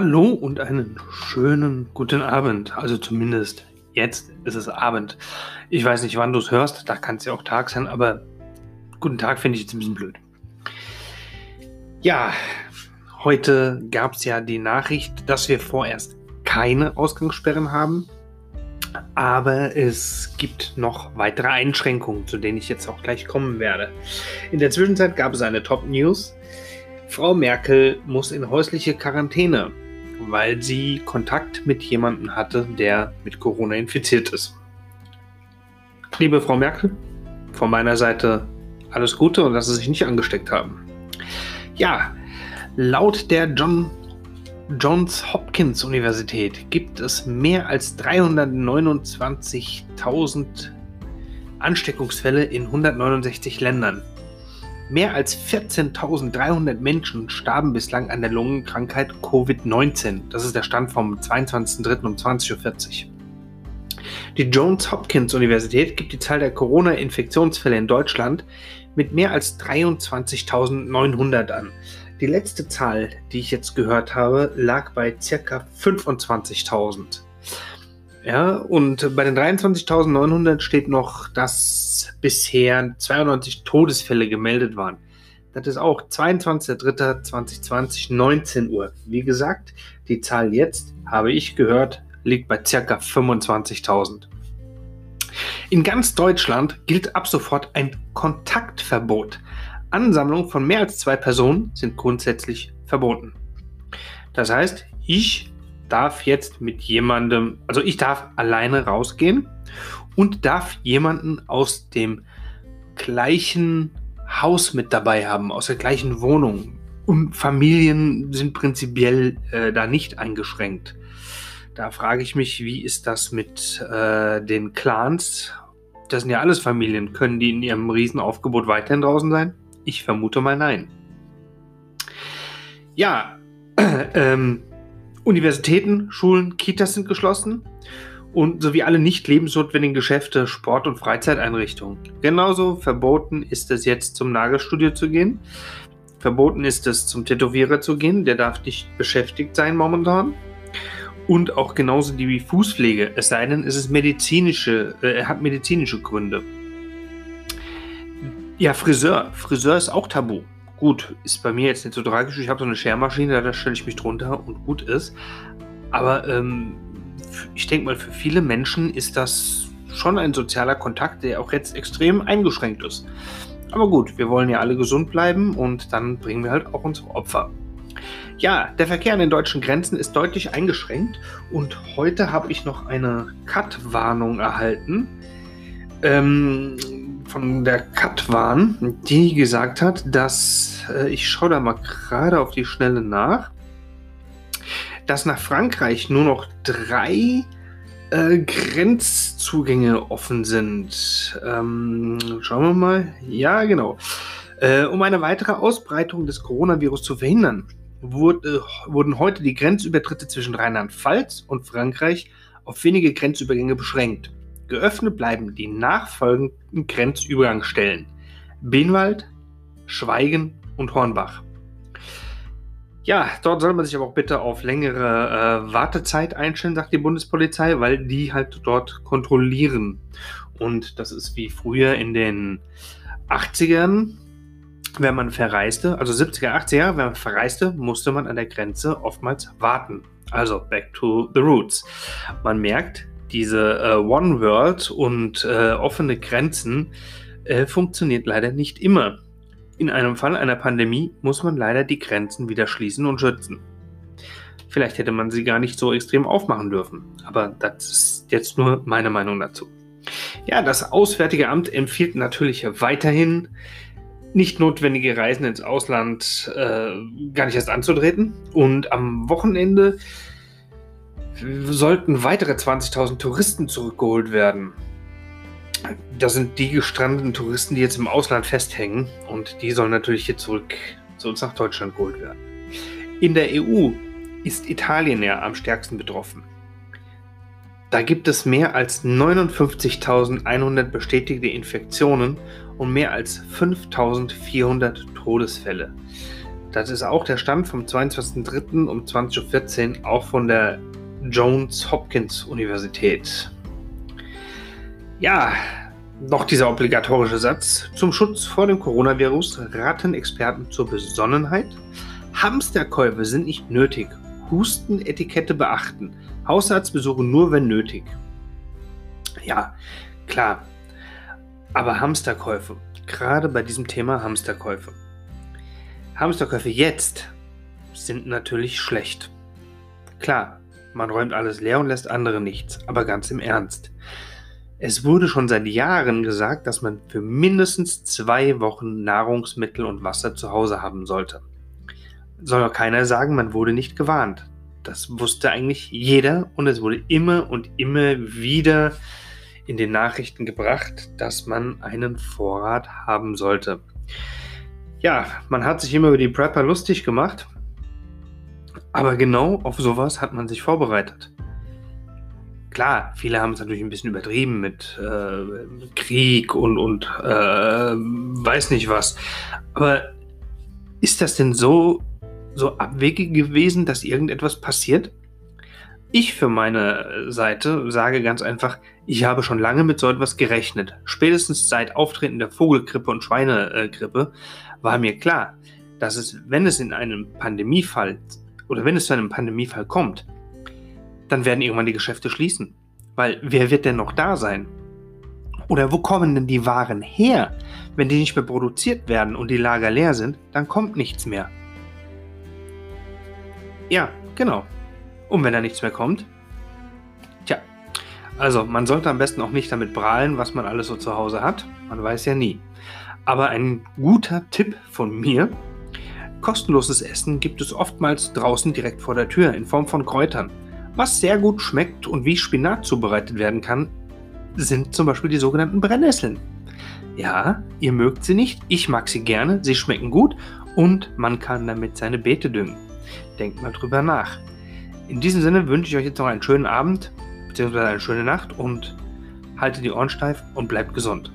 Hallo und einen schönen guten Abend. Also zumindest jetzt ist es Abend. Ich weiß nicht, wann du es hörst, da kann es ja auch Tag sein, aber guten Tag finde ich jetzt ein bisschen blöd. Ja, heute gab es ja die Nachricht, dass wir vorerst keine Ausgangssperren haben. Aber es gibt noch weitere Einschränkungen, zu denen ich jetzt auch gleich kommen werde. In der Zwischenzeit gab es eine Top-News. Frau Merkel muss in häusliche Quarantäne, weil sie Kontakt mit jemandem hatte, der mit Corona infiziert ist. Liebe Frau Merkel, von meiner Seite alles Gute und dass Sie sich nicht angesteckt haben. Ja, laut der John Johns Hopkins Universität gibt es mehr als 329.000 Ansteckungsfälle in 169 Ländern. Mehr als 14.300 Menschen starben bislang an der Lungenkrankheit Covid-19. Das ist der Stand vom 22.03. um 20.40 Uhr. Die Johns Hopkins Universität gibt die Zahl der Corona-Infektionsfälle in Deutschland mit mehr als 23.900 an. Die letzte Zahl, die ich jetzt gehört habe, lag bei ca. 25.000. Ja, und bei den 23.900 steht noch, dass bisher 92 Todesfälle gemeldet waren. Das ist auch 22.03.2020, 19 Uhr. Wie gesagt, die Zahl jetzt, habe ich gehört, liegt bei ca. 25.000. In ganz Deutschland gilt ab sofort ein Kontaktverbot. Ansammlungen von mehr als zwei Personen sind grundsätzlich verboten. Das heißt, ich darf jetzt mit jemandem, also ich darf alleine rausgehen und darf jemanden aus dem gleichen Haus mit dabei haben, aus der gleichen Wohnung. Und Familien sind prinzipiell äh, da nicht eingeschränkt. Da frage ich mich, wie ist das mit äh, den Clans? Das sind ja alles Familien. Können die in ihrem Riesenaufgebot weiterhin draußen sein? Ich vermute mal nein. Ja, ähm, Universitäten, Schulen, Kitas sind geschlossen und sowie alle nicht lebensnotwendigen Geschäfte, Sport- und Freizeiteinrichtungen. Genauso verboten ist es jetzt zum Nagelstudio zu gehen. Verboten ist es zum Tätowierer zu gehen, der darf nicht beschäftigt sein momentan. Und auch genauso die Fußpflege, es sei denn, es ist medizinische, äh, hat medizinische Gründe. Ja, Friseur. Friseur ist auch tabu. Gut, ist bei mir jetzt nicht so tragisch. Ich habe so eine Schermaschine, da stelle ich mich drunter und gut ist. Aber ähm, ich denke mal, für viele Menschen ist das schon ein sozialer Kontakt, der auch jetzt extrem eingeschränkt ist. Aber gut, wir wollen ja alle gesund bleiben und dann bringen wir halt auch unsere Opfer. Ja, der Verkehr an den deutschen Grenzen ist deutlich eingeschränkt und heute habe ich noch eine Cut-Warnung erhalten. Ähm, von der Katwan, die gesagt hat, dass, äh, ich schaue da mal gerade auf die Schnelle nach, dass nach Frankreich nur noch drei äh, Grenzzugänge offen sind. Ähm, schauen wir mal. Ja, genau. Äh, um eine weitere Ausbreitung des Coronavirus zu verhindern, wurde, wurden heute die Grenzübertritte zwischen Rheinland-Pfalz und Frankreich auf wenige Grenzübergänge beschränkt. Geöffnet bleiben die nachfolgenden Grenzübergangsstellen Benwald, Schweigen und Hornbach. Ja, dort soll man sich aber auch bitte auf längere äh, Wartezeit einstellen, sagt die Bundespolizei, weil die halt dort kontrollieren. Und das ist wie früher in den 80ern, wenn man verreiste, also 70er, 80er, wenn man verreiste, musste man an der Grenze oftmals warten. Also back to the roots. Man merkt, diese äh, One World und äh, offene Grenzen äh, funktioniert leider nicht immer. In einem Fall einer Pandemie muss man leider die Grenzen wieder schließen und schützen. Vielleicht hätte man sie gar nicht so extrem aufmachen dürfen, aber das ist jetzt nur meine Meinung dazu. Ja, das Auswärtige Amt empfiehlt natürlich weiterhin, nicht notwendige Reisen ins Ausland äh, gar nicht erst anzutreten. Und am Wochenende sollten weitere 20.000 Touristen zurückgeholt werden. Das sind die gestrandeten Touristen, die jetzt im Ausland festhängen und die sollen natürlich hier zurück zu uns nach Deutschland geholt werden. In der EU ist Italien ja am stärksten betroffen. Da gibt es mehr als 59.100 bestätigte Infektionen und mehr als 5.400 Todesfälle. Das ist auch der Stand vom 22.03. um 20.14 Uhr, auch von der Johns Hopkins Universität. Ja, noch dieser obligatorische Satz. Zum Schutz vor dem Coronavirus raten Experten zur Besonnenheit. Hamsterkäufe sind nicht nötig. Hustenetikette beachten. Hausarztbesuche nur, wenn nötig. Ja, klar. Aber Hamsterkäufe, gerade bei diesem Thema Hamsterkäufe. Hamsterkäufe jetzt sind natürlich schlecht. Klar, man räumt alles leer und lässt andere nichts, aber ganz im Ernst. Es wurde schon seit Jahren gesagt, dass man für mindestens zwei Wochen Nahrungsmittel und Wasser zu Hause haben sollte. Soll auch keiner sagen, man wurde nicht gewarnt. Das wusste eigentlich jeder und es wurde immer und immer wieder in den Nachrichten gebracht, dass man einen Vorrat haben sollte. Ja, man hat sich immer über die Prepper lustig gemacht, aber genau auf sowas hat man sich vorbereitet. Klar, viele haben es natürlich ein bisschen übertrieben mit äh, Krieg und, und äh, weiß nicht was. Aber ist das denn so, so abwegig gewesen, dass irgendetwas passiert? Ich für meine Seite sage ganz einfach, ich habe schon lange mit so etwas gerechnet. Spätestens seit Auftreten der Vogelgrippe und Schweinegrippe war mir klar, dass es, wenn es in einem Pandemiefall oder wenn es zu einem Pandemiefall kommt, dann werden irgendwann die Geschäfte schließen. Weil wer wird denn noch da sein? Oder wo kommen denn die Waren her? Wenn die nicht mehr produziert werden und die Lager leer sind, dann kommt nichts mehr. Ja, genau. Und wenn da nichts mehr kommt? Tja, also man sollte am besten auch nicht damit prahlen, was man alles so zu Hause hat. Man weiß ja nie. Aber ein guter Tipp von mir. Kostenloses Essen gibt es oftmals draußen direkt vor der Tür in Form von Kräutern. Was sehr gut schmeckt und wie Spinat zubereitet werden kann, sind zum Beispiel die sogenannten Brennnesseln. Ja, ihr mögt sie nicht, ich mag sie gerne, sie schmecken gut und man kann damit seine Beete düngen. Denkt mal drüber nach. In diesem Sinne wünsche ich euch jetzt noch einen schönen Abend bzw. eine schöne Nacht und haltet die Ohren steif und bleibt gesund.